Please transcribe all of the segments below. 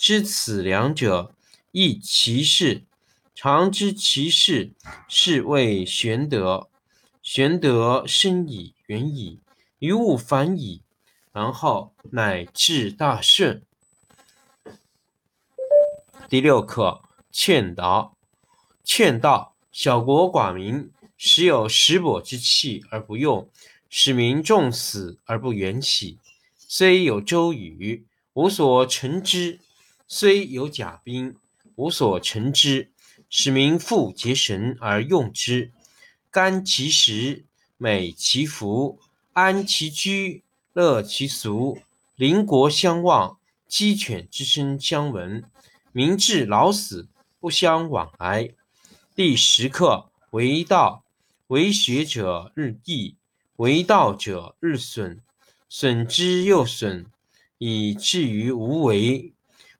知此两者，亦其事。常知其事，是谓玄德。玄德深矣，远矣，于物反矣，然后乃至大顺。第六课劝导。劝道：小国寡民，时有食帛之气而不用，使民重死而不远徙。虽有周瑜，无所成之。虽有甲兵，无所成之，使民复结绳而用之。甘其食，美其服，安其居，乐其俗。邻国相望，鸡犬之声相闻，民至老死不相往来。第十课为道，为学者日益，为道者日损，损之又损，以至于无为。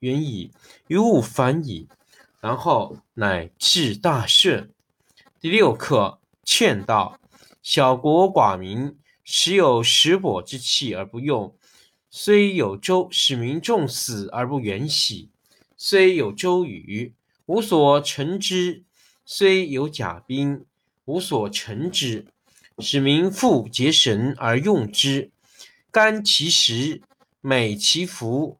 远矣，于物反矣，然后乃至大顺。第六课劝道：小国寡民，时有食帛之气而不用；虽有周，使民重死而不远徙；虽有周瑜，无所成之；虽有甲兵，无所成之，使民复结绳而用之。甘其食，美其服。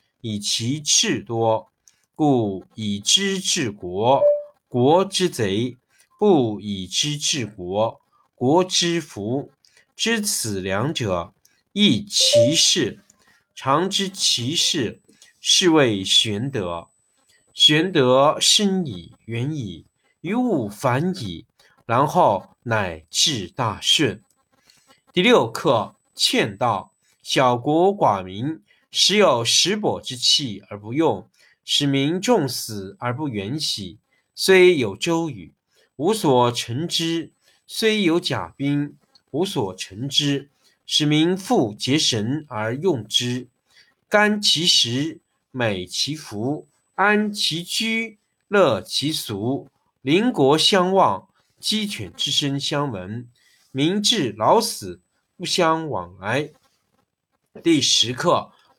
以其智多，故以知治国，国之贼；不以知治国，国之福。知此两者，亦其事。常知其事，是谓玄德。玄德深矣，远矣，于物反矣，然后乃至大顺。第六课劝道：小国寡民。时有食帛之气而不用，使民重死而不远徙。虽有周瑜，无所成之；虽有甲兵，无所成之。使民复结绳而用之，甘其食，美其服，安其居，乐其俗。邻国相望，鸡犬之声相闻，民至老死不相往来。第十课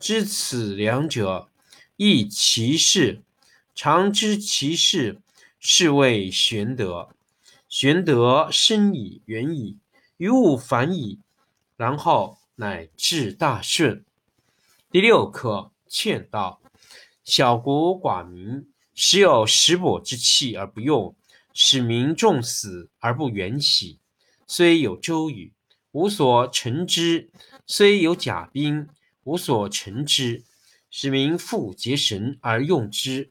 知此两者，亦其事。常知其事，是谓玄德。玄德深矣，远矣，于物反矣，然后。乃至大顺。第六课：劝道。小国寡民，时有食帛之气而不用，使民重死而不远徙。虽有周瑜，无所成之；虽有甲兵，无所成之。使民复结绳而用之，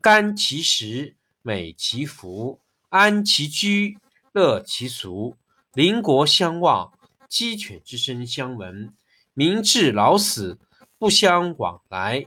甘其食，美其服，安其居，乐其俗。邻国相望。鸡犬之声相闻，民至老死不相往来。